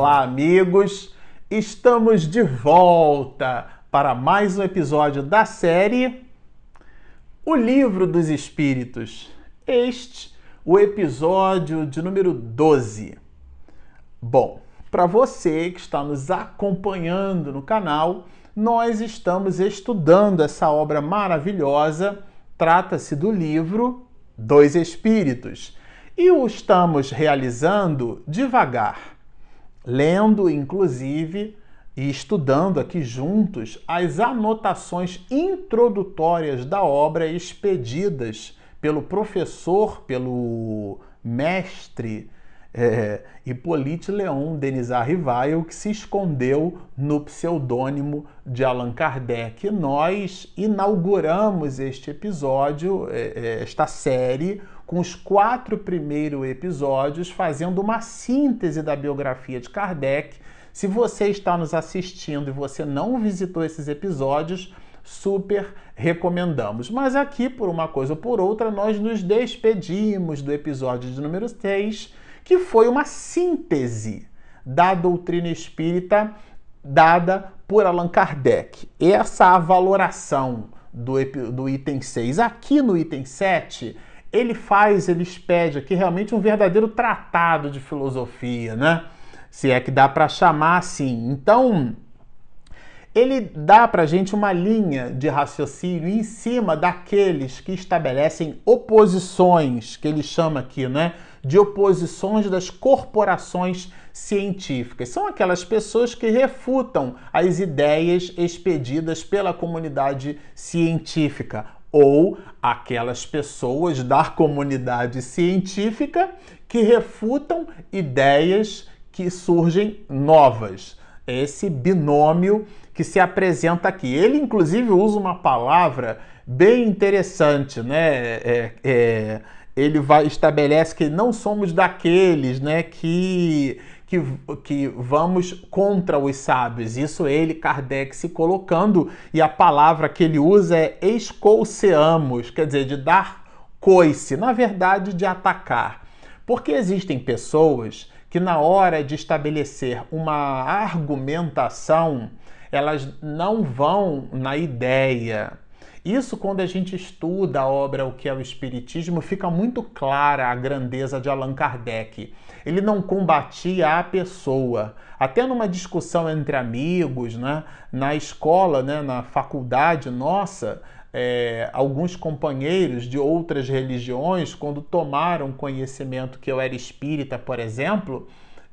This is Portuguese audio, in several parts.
Olá, amigos! Estamos de volta para mais um episódio da série O Livro dos Espíritos. Este, o episódio de número 12. Bom, para você que está nos acompanhando no canal, nós estamos estudando essa obra maravilhosa. Trata-se do livro Dois Espíritos e o estamos realizando devagar, lendo inclusive e estudando aqui juntos as anotações introdutórias da obra expedidas pelo professor, pelo mestre é, Hippolyte Leon Denis Arrivail, que se escondeu no pseudônimo de Allan Kardec. Nós inauguramos este episódio, é, é, esta série, com os quatro primeiros episódios, fazendo uma síntese da biografia de Kardec. Se você está nos assistindo e você não visitou esses episódios, super recomendamos. Mas aqui, por uma coisa ou por outra, nós nos despedimos do episódio de número 6, que foi uma síntese da doutrina espírita dada por Allan Kardec. Essa a valoração do, do item 6. Aqui no item 7, ele faz, ele expede aqui realmente um verdadeiro tratado de filosofia, né? Se é que dá para chamar assim. Então, ele dá para gente uma linha de raciocínio em cima daqueles que estabelecem oposições, que ele chama aqui, né? De oposições das corporações científicas. São aquelas pessoas que refutam as ideias expedidas pela comunidade científica ou aquelas pessoas da comunidade científica que refutam ideias que surgem novas. Esse binômio que se apresenta aqui. Ele, inclusive, usa uma palavra bem interessante, né? É, é, ele vai, estabelece que não somos daqueles né, que que, que vamos contra os sábios. Isso ele, Kardec, se colocando, e a palavra que ele usa é escolceamos, quer dizer, de dar coice, na verdade, de atacar. Porque existem pessoas que, na hora de estabelecer uma argumentação, elas não vão na ideia, isso, quando a gente estuda a obra O que é o Espiritismo, fica muito clara a grandeza de Allan Kardec. Ele não combatia a pessoa. Até numa discussão entre amigos, né, na escola, né, na faculdade nossa, é, alguns companheiros de outras religiões, quando tomaram conhecimento que eu era espírita, por exemplo,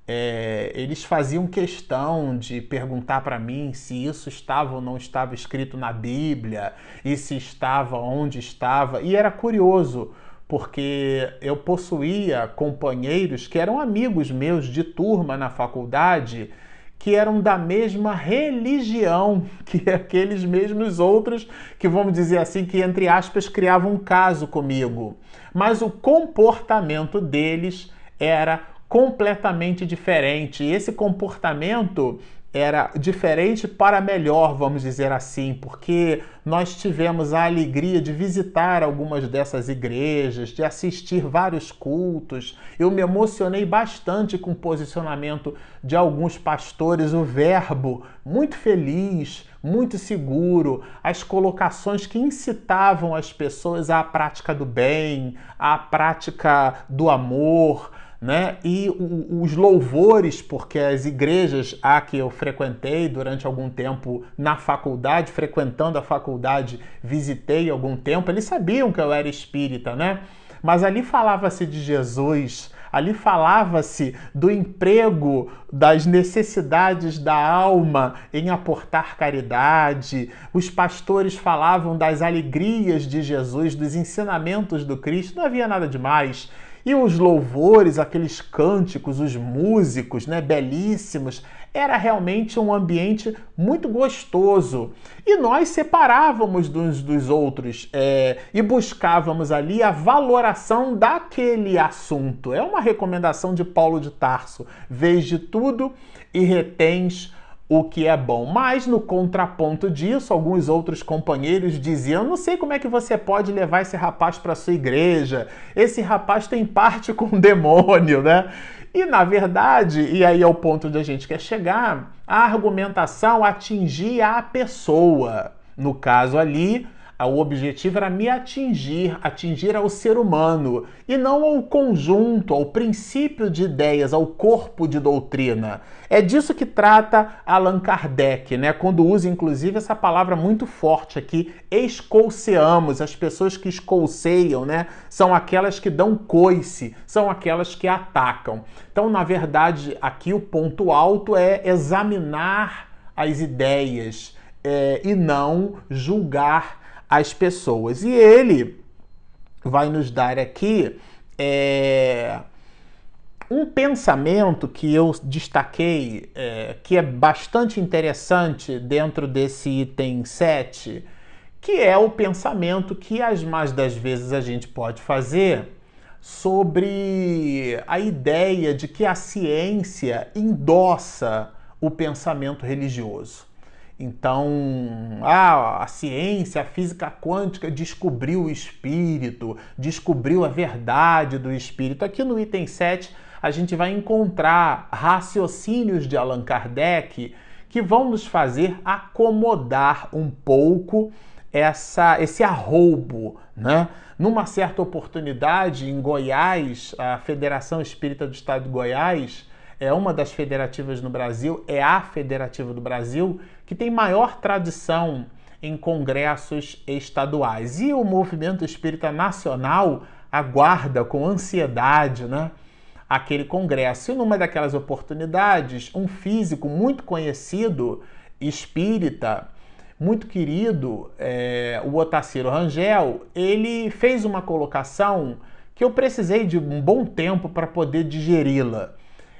é, eles faziam questão de perguntar para mim se isso estava ou não estava escrito na Bíblia e se estava onde estava. E era curioso, porque eu possuía companheiros que eram amigos meus de turma na faculdade que eram da mesma religião que aqueles mesmos outros que, vamos dizer assim, que entre aspas criavam um caso comigo. Mas o comportamento deles era completamente diferente. Esse comportamento era diferente para melhor, vamos dizer assim, porque nós tivemos a alegria de visitar algumas dessas igrejas, de assistir vários cultos. Eu me emocionei bastante com o posicionamento de alguns pastores, o verbo muito feliz, muito seguro, as colocações que incitavam as pessoas à prática do bem, à prática do amor né? E os louvores, porque as igrejas a que eu frequentei durante algum tempo na faculdade, frequentando a faculdade, visitei algum tempo, eles sabiam que eu era espírita, né? Mas ali falava-se de Jesus, ali falava-se do emprego, das necessidades da alma em aportar caridade. Os pastores falavam das alegrias de Jesus, dos ensinamentos do Cristo, não havia nada demais. E os louvores, aqueles cânticos, os músicos, né, belíssimos, era realmente um ambiente muito gostoso. E nós separávamos uns dos outros é, e buscávamos ali a valoração daquele assunto. É uma recomendação de Paulo de Tarso: vês de tudo e retens o que é bom. Mas no contraponto disso, alguns outros companheiros diziam: "Não sei como é que você pode levar esse rapaz para sua igreja. Esse rapaz tem parte com o demônio, né?" E na verdade, e aí é o ponto onde a gente quer chegar, a argumentação atingia a pessoa. No caso ali, o objetivo era me atingir, atingir ao ser humano e não ao conjunto, ao princípio de ideias, ao corpo de doutrina. É disso que trata Allan Kardec, né? Quando usa inclusive essa palavra muito forte aqui, escolceamos. As pessoas que escolceiam, né, são aquelas que dão coice, são aquelas que atacam. Então, na verdade, aqui o ponto alto é examinar as ideias é, e não julgar as pessoas. E ele vai nos dar aqui é, um pensamento que eu destaquei, é, que é bastante interessante dentro desse item 7, que é o pensamento que as mais das vezes a gente pode fazer sobre a ideia de que a ciência endossa o pensamento religioso. Então, ah, a ciência, a física quântica descobriu o espírito, descobriu a verdade do espírito. Aqui no item 7, a gente vai encontrar raciocínios de Allan Kardec que vão nos fazer acomodar um pouco essa, esse arroubo, né? Numa certa oportunidade, em Goiás, a Federação Espírita do Estado de Goiás é uma das federativas no Brasil, é a federativa do Brasil que tem maior tradição em congressos estaduais. E o movimento espírita nacional aguarda com ansiedade, né? Aquele congresso. E numa daquelas oportunidades, um físico muito conhecido, espírita, muito querido, é, o Otacílio Rangel, ele fez uma colocação que eu precisei de um bom tempo para poder digeri-la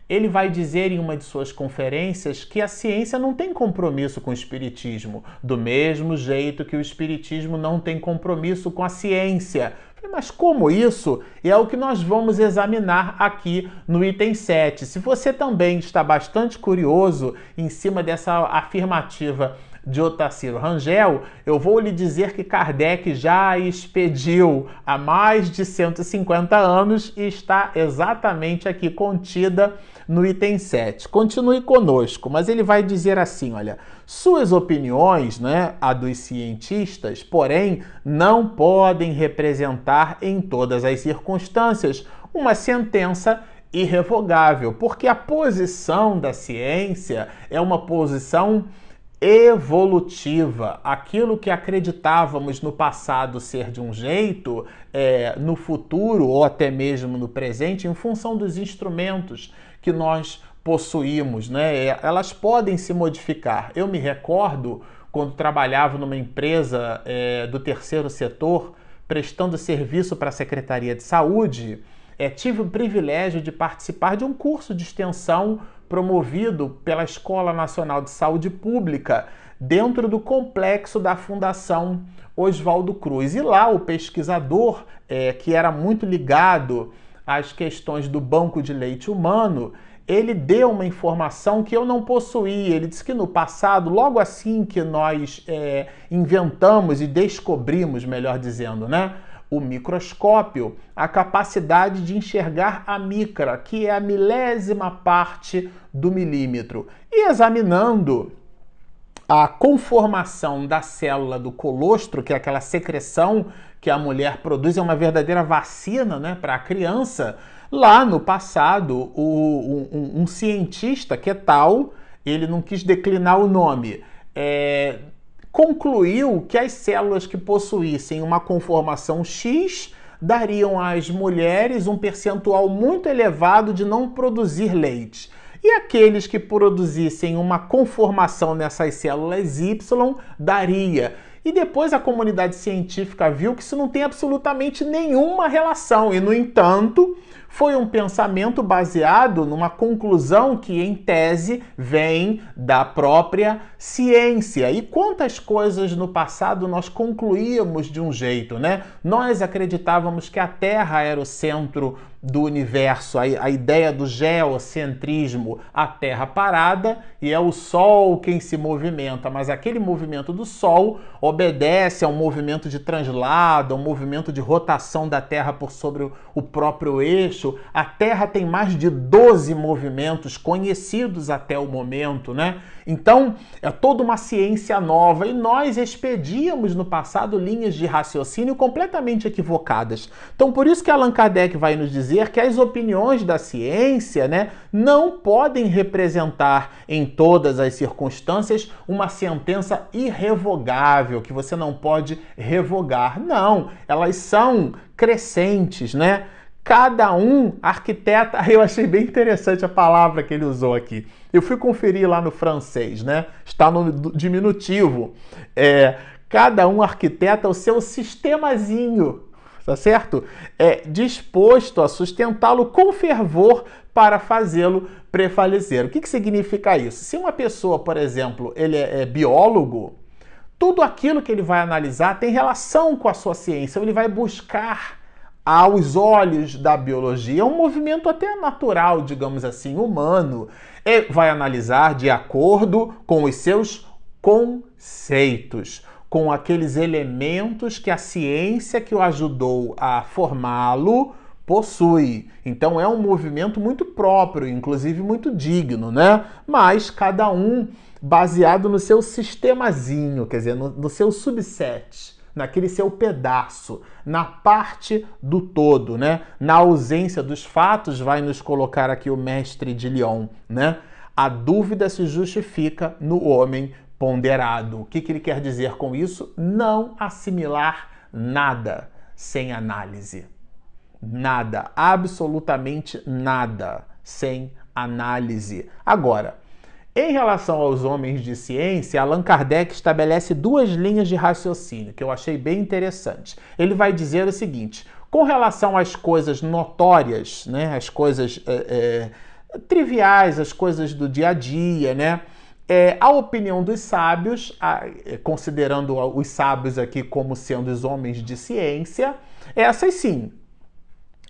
ele vai dizer em uma de suas conferências que a ciência não tem compromisso com o espiritismo, do mesmo jeito que o espiritismo não tem compromisso com a ciência. Mas como isso? E é o que nós vamos examinar aqui no item 7. Se você também está bastante curioso em cima dessa afirmativa de Otacílio Rangel, eu vou lhe dizer que Kardec já expediu há mais de 150 anos e está exatamente aqui contida no item 7. Continue conosco, mas ele vai dizer assim, olha, suas opiniões, né, a dos cientistas, porém, não podem representar em todas as circunstâncias uma sentença irrevogável, porque a posição da ciência é uma posição evolutiva. Aquilo que acreditávamos no passado ser de um jeito, é, no futuro ou até mesmo no presente, em função dos instrumentos que nós possuímos, né? Elas podem se modificar. Eu me recordo quando trabalhava numa empresa é, do terceiro setor, prestando serviço para a Secretaria de Saúde, é, tive o privilégio de participar de um curso de extensão promovido pela Escola Nacional de Saúde Pública dentro do complexo da Fundação Oswaldo Cruz. E lá o pesquisador, é, que era muito ligado às questões do banco de leite humano, ele deu uma informação que eu não possuía. Ele disse que no passado, logo assim que nós é, inventamos e descobrimos, melhor dizendo, né, o microscópio, a capacidade de enxergar a micra, que é a milésima parte do milímetro. E examinando a conformação da célula do colostro, que é aquela secreção que a mulher produz, é uma verdadeira vacina né, para a criança. Lá no passado, o, um, um, cientista que é tal, ele não quis declinar o nome, é, concluiu que as células que possuíssem uma conformação X dariam às mulheres um percentual muito elevado de não produzir leite. E aqueles que produzissem uma conformação nessas células Y daria. E depois a comunidade científica viu que isso não tem absolutamente nenhuma relação. E, no entanto, foi um pensamento baseado numa conclusão que, em tese, vem da própria ciência. E quantas coisas no passado nós concluíamos de um jeito, né? Nós acreditávamos que a Terra era o centro do universo, a, a, ideia do geocentrismo, a Terra parada e é o Sol quem se movimenta, mas aquele movimento do Sol obedece a um movimento de translado, a um movimento de rotação da Terra por sobre o próprio eixo. A Terra tem mais de 12 movimentos conhecidos até o momento, né? Então, é toda uma ciência nova e nós expedíamos no passado linhas de raciocínio completamente equivocadas. Então, por isso que Allan Kardec vai nos dizer que as opiniões da ciência, né, não podem representar em todas as circunstâncias uma sentença irrevogável que você não pode revogar. Não, elas são crescentes, né? Cada um arquiteta, eu achei bem interessante a palavra que ele usou aqui. Eu fui conferir lá no francês, né? Está no diminutivo. É, cada um arquiteta o seu sistemazinho, tá certo? É disposto a sustentá-lo com fervor para fazê-lo prevalecer. O que, que significa isso? Se uma pessoa, por exemplo, ele é, é biólogo, tudo aquilo que ele vai analisar tem relação com a sua ciência, ele vai buscar aos olhos da biologia, um movimento até natural, digamos assim, humano. E vai analisar de acordo com os seus conceitos, com aqueles elementos que a ciência que o ajudou a formá-lo possui. Então é um movimento muito próprio, inclusive muito digno, né? Mas cada um baseado no seu sistemazinho, quer dizer, no, no seu subset naquele seu pedaço, na parte do todo, né? Na ausência dos fatos, vai nos colocar aqui o mestre de Lyon, né? A dúvida se justifica no homem ponderado. O que, que ele quer dizer com isso? Não assimilar nada sem análise. Nada, absolutamente nada sem análise. Agora, em relação aos homens de ciência, Allan Kardec estabelece duas linhas de raciocínio que eu achei bem interessante. Ele vai dizer o seguinte: com relação às coisas notórias, né, as coisas é, é, triviais, as coisas do dia a dia, né, é, a opinião dos sábios, a, é, considerando os sábios aqui como sendo os homens de ciência, essas sim,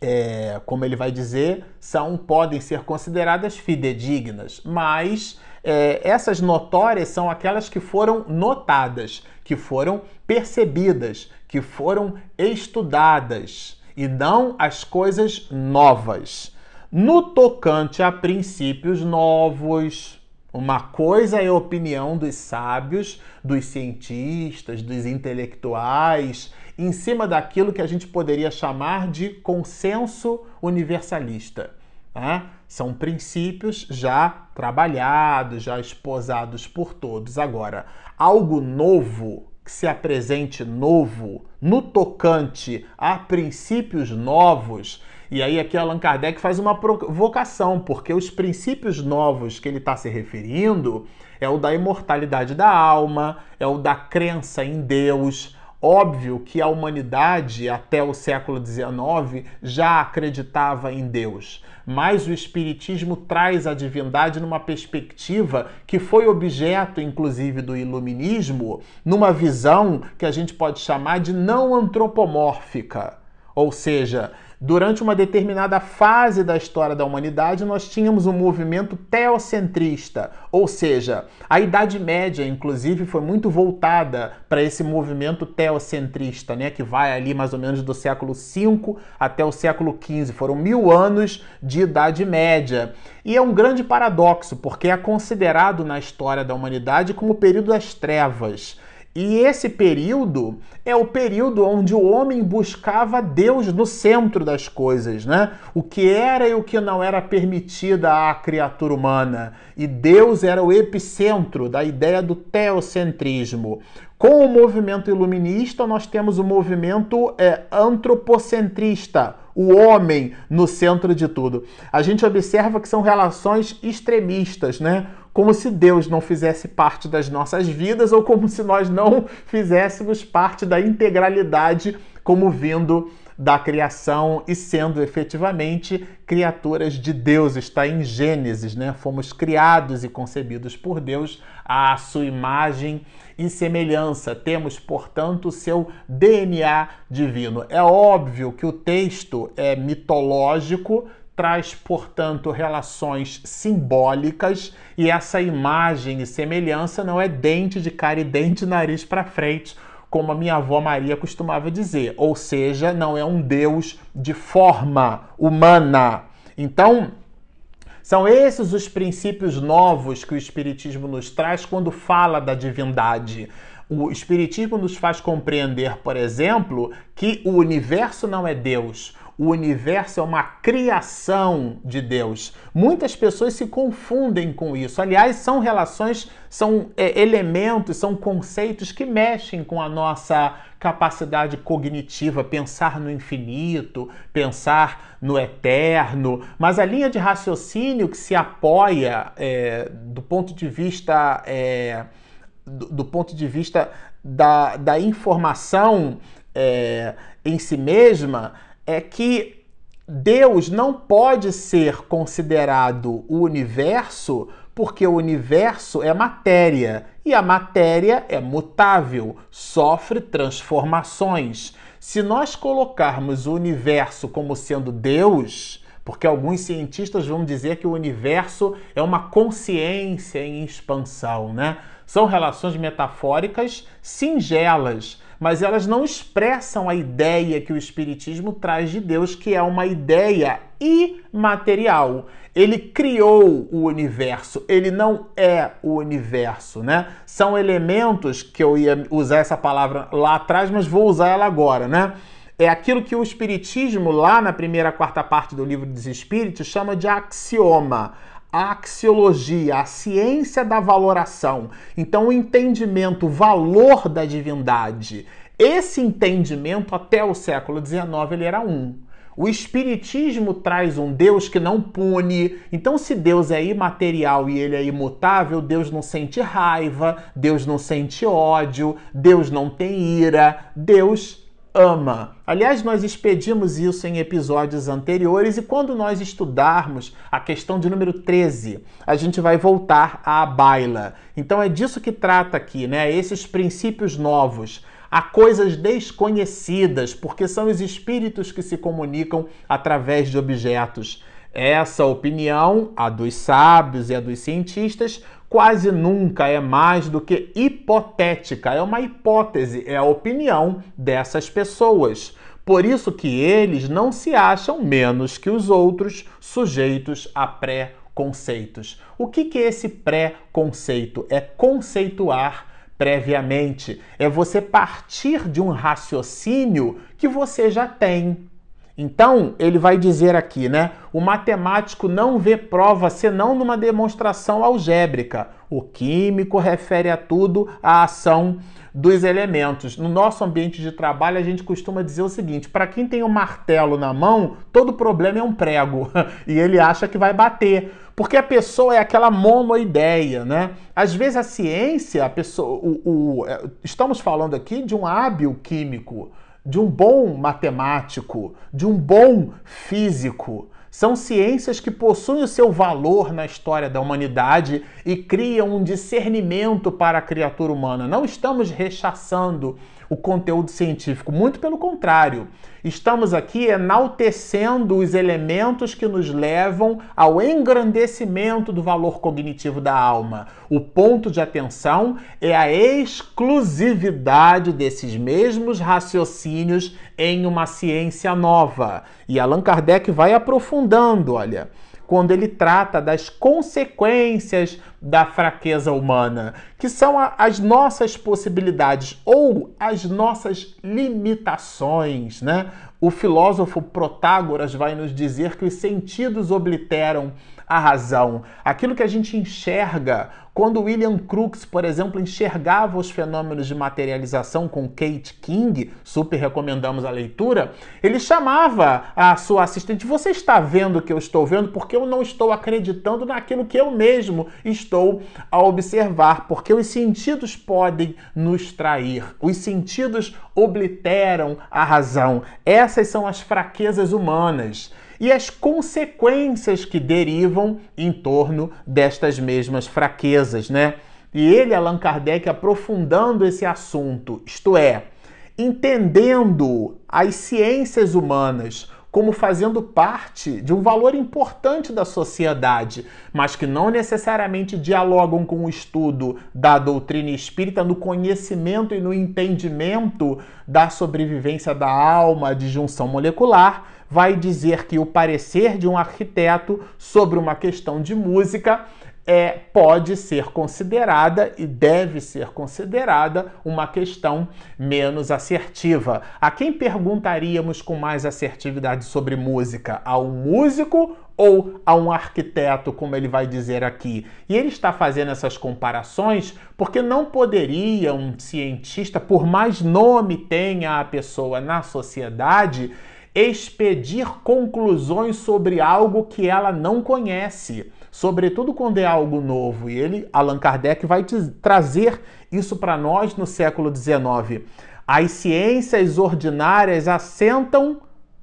é, como ele vai dizer, são podem ser consideradas fidedignas, mas é, essas notórias são aquelas que foram notadas, que foram percebidas, que foram estudadas, e não as coisas novas. No tocante a princípios novos, uma coisa é a opinião dos sábios, dos cientistas, dos intelectuais, em cima daquilo que a gente poderia chamar de consenso universalista. Tá? São princípios já trabalhados, já esposados por todos. Agora, algo novo que se apresente novo no tocante a princípios novos. E aí aqui Allan Kardec faz uma provocação, porque os princípios novos que ele está se referindo é o da imortalidade da alma, é o da crença em Deus, Óbvio que a humanidade, até o século XIX, já acreditava em Deus, mas o Espiritismo traz a divindade numa perspectiva que foi objeto, inclusive, do Iluminismo, numa visão que a gente pode chamar de não antropomórfica. Ou seja, Durante uma determinada fase da história da humanidade, nós tínhamos um movimento teocentrista, ou seja, a Idade Média, inclusive, foi muito voltada para esse movimento teocentrista, né, que vai ali mais ou menos do século V até o século XV. Foram mil anos de Idade Média. E é um grande paradoxo, porque é considerado na história da humanidade como o período das trevas. E esse período é o período onde o homem buscava Deus no centro das coisas, né? O que era e o que não era permitido à criatura humana. E Deus era o epicentro da ideia do teocentrismo. Com o movimento iluminista, nós temos o movimento é, antropocentrista, o homem no centro de tudo. A gente observa que são relações extremistas, né? Como se Deus não fizesse parte das nossas vidas ou como se nós não fizéssemos parte da integralidade como vindo da criação e sendo efetivamente criaturas de Deus. Está em Gênesis, né? Fomos criados e concebidos por Deus à sua imagem e semelhança. Temos, portanto, o seu DNA divino. É óbvio que o texto é mitológico, traz, portanto, relações simbólicas e essa imagem e semelhança não é dente de cara e dente nariz para frente, como a minha avó Maria costumava dizer, ou seja, não é um Deus de forma humana. Então, são esses os princípios novos que o Espiritismo nos traz quando fala da divindade. O Espiritismo nos faz compreender, por exemplo, que o universo não é Deus, o universo é uma criação de Deus. Muitas pessoas se confundem com isso. Aliás, são relações, são é, elementos, são conceitos que mexem com a nossa capacidade cognitiva, pensar no infinito, pensar no eterno. Mas a linha de raciocínio que se apoia é, do ponto de vista. É, do, do, ponto de vista da, da informação é, em si mesma, é que Deus não pode ser considerado o universo porque o universo é matéria e a matéria é mutável, sofre transformações. Se nós colocarmos o universo como sendo Deus, porque alguns cientistas vão dizer que o universo é uma consciência em expansão, né? São relações metafóricas singelas, mas elas não expressam a ideia que o Espiritismo traz de Deus, que é uma ideia imaterial. Ele criou o universo, ele não é o universo, né? São elementos que eu ia usar essa palavra lá atrás, mas vou usar ela agora, né? É aquilo que o Espiritismo, lá na primeira quarta parte do livro dos Espíritos, chama de axioma a axiologia, a ciência da valoração. Então, o entendimento, o valor da divindade. Esse entendimento, até o século XIX, ele era um. O Espiritismo traz um Deus que não pune. Então, se Deus é imaterial e ele é imutável, Deus não sente raiva, Deus não sente ódio, Deus não tem ira, Deus ama. Aliás, nós expedimos isso em episódios anteriores e quando nós estudarmos a questão de número 13, a gente vai voltar à baila. Então é disso que trata aqui, né? Esses princípios novos. Há coisas desconhecidas, porque são os espíritos que se comunicam através de objetos. Essa opinião, a dos sábios e a dos cientistas, quase nunca é mais do que hipotética, é uma hipótese, é a opinião dessas pessoas. Por isso que eles não se acham menos que os outros sujeitos a pré-conceitos. O que, que é esse pré-conceito? É conceituar previamente, é você partir de um raciocínio que você já tem. Então, ele vai dizer aqui, né? O matemático não vê prova senão numa demonstração algébrica. O químico refere a tudo a ação dos elementos. No nosso ambiente de trabalho, a gente costuma dizer o seguinte: para quem tem um martelo na mão, todo problema é um prego e ele acha que vai bater. Porque a pessoa é aquela monoideia, né? Às vezes a ciência, a pessoa, o, o, é, estamos falando aqui de um hábil químico de um bom matemático, de um bom físico. São ciências que possuem o seu valor na história da humanidade e criam um discernimento para a criatura humana. Não estamos rechaçando o conteúdo científico, muito pelo contrário. Estamos aqui enaltecendo os elementos que nos levam ao engrandecimento do valor cognitivo da alma. O ponto de atenção é a exclusividade desses mesmos raciocínios em uma ciência nova. E Allan Kardec vai aprofundando, olha quando ele trata das consequências da fraqueza humana, que são a, as nossas possibilidades ou as nossas limitações, né? O filósofo Protágoras vai nos dizer que os sentidos obliteram a razão, aquilo que a gente enxerga. Quando William Crookes, por exemplo, enxergava os fenômenos de materialização com Kate King, super recomendamos a leitura, ele chamava a sua assistente: Você está vendo o que eu estou vendo? Porque eu não estou acreditando naquilo que eu mesmo estou a observar, porque os sentidos podem nos trair, os sentidos obliteram a razão. Essas são as fraquezas humanas e as consequências que derivam em torno destas mesmas fraquezas, né? E ele, Allan Kardec, aprofundando esse assunto, isto é, entendendo as ciências humanas como fazendo parte de um valor importante da sociedade, mas que não necessariamente dialogam com o estudo da doutrina espírita no conhecimento e no entendimento da sobrevivência da alma, de junção molecular, vai dizer que o parecer de um arquiteto sobre uma questão de música é, pode ser considerada e deve ser considerada uma questão menos assertiva. A quem perguntaríamos com mais assertividade sobre música? A um músico ou a um arquiteto, como ele vai dizer aqui? E ele está fazendo essas comparações porque não poderia um cientista, por mais nome tenha a pessoa na sociedade, expedir conclusões sobre algo que ela não conhece, sobretudo quando é algo novo. E ele, Allan Kardec, vai trazer isso para nós no século XIX. As ciências ordinárias assentam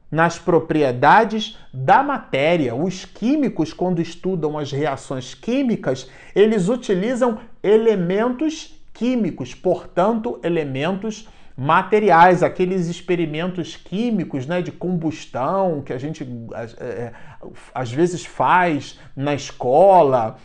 nas propriedades da matéria. Os químicos, quando estudam as reações químicas, eles utilizam elementos químicos, portanto, elementos materiais, aqueles experimentos químicos né, de combustão que a gente é, às vezes faz na escola.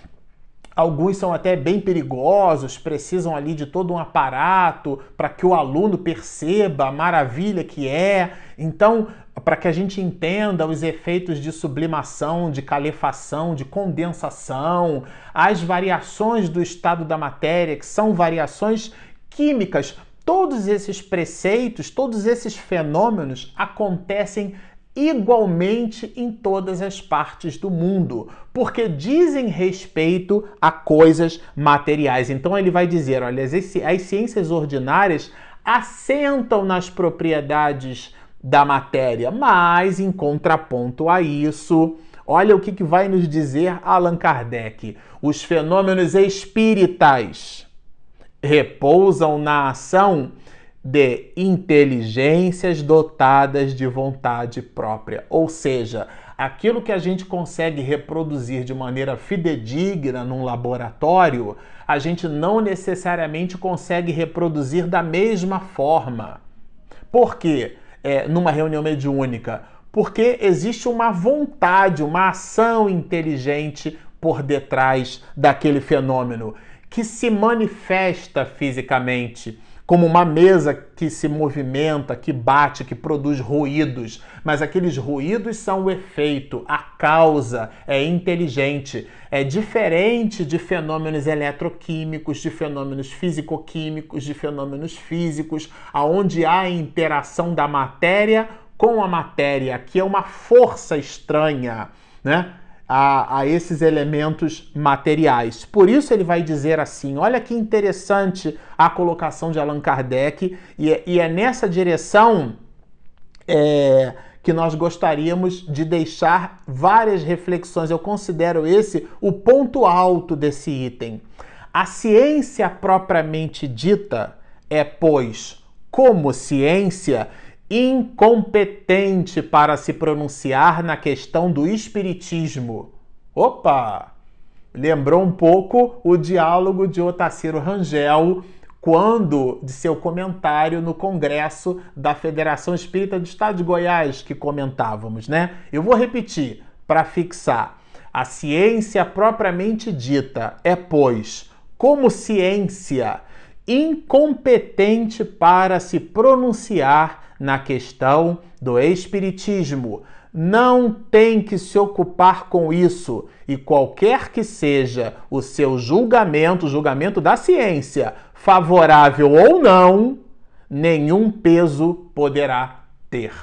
Alguns são até bem perigosos, precisam ali de todo um aparato para que o aluno perceba a maravilha que é. Então, para que a gente entenda os efeitos de sublimação, de calefação, de condensação, as variações do estado da matéria, que são variações químicas Todos esses preceitos, todos esses fenômenos acontecem igualmente em todas as partes do mundo, porque dizem respeito a coisas materiais. Então ele vai dizer, olha, as, as ciências ordinárias assentam nas propriedades da matéria, mas em contraponto a isso, olha o que, que vai nos dizer Allan Kardec: os fenômenos espíritas repousam na ação de inteligências dotadas de vontade própria. Ou seja, aquilo que a gente consegue reproduzir de maneira fidedigna num laboratório, a gente não necessariamente consegue reproduzir da mesma forma. Por quê? É, numa reunião mediúnica? Porque existe uma vontade, uma ação inteligente por detrás daquele fenômeno que se manifesta fisicamente, como uma mesa que se movimenta, que bate, que produz ruídos, mas aqueles ruídos são o efeito, a causa é inteligente, é diferente de fenômenos eletroquímicos, de fenômenos físico-químicos, de fenômenos físicos, aonde há interação da matéria com a matéria, que é uma força estranha, né? A, a, esses elementos materiais. Por isso ele vai dizer assim: olha que interessante a colocação de Allan Kardec, e, é, e é nessa direção é, que nós gostaríamos de deixar várias reflexões. Eu considero esse o ponto alto desse item. A ciência propriamente dita é, pois, como ciência, incompetente para se pronunciar na questão do espiritismo. Opa! Lembrou um pouco o diálogo de Otacílio Rangel quando de seu comentário no Congresso da Federação Espírita do Estado de Goiás que comentávamos, né? Eu vou repetir para fixar. A ciência propriamente dita é, pois, como ciência incompetente para se pronunciar na questão do espiritismo. Não tem que se ocupar com isso e qualquer que seja o seu julgamento, julgamento da ciência, favorável ou não, nenhum peso poderá ter.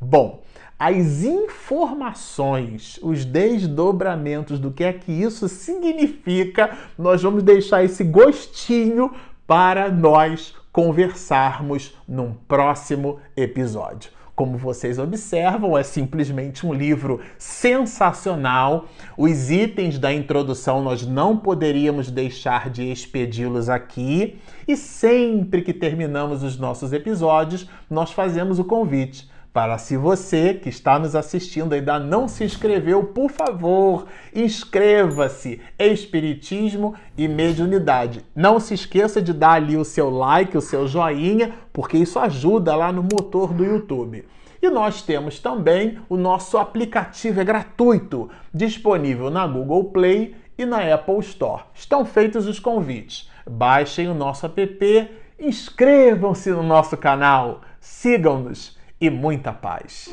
Bom, as informações, os desdobramentos do que é que isso significa, nós vamos deixar esse gostinho para nós conversarmos num próximo episódio. Como vocês observam, é simplesmente um livro sensacional. Os itens da introdução nós não poderíamos deixar de expedi-los aqui. E sempre que terminamos os nossos episódios, nós fazemos o convite para se você que está nos assistindo ainda não se inscreveu, por favor, inscreva-se. Espiritismo e mediunidade. Não se esqueça de dar ali o seu like, o seu joinha, porque isso ajuda lá no motor do YouTube. E nós temos também o nosso aplicativo, é gratuito, disponível na Google Play e na Apple Store. Estão feitos os convites. Baixem o nosso app, inscrevam-se no nosso canal, sigam-nos e muita paz.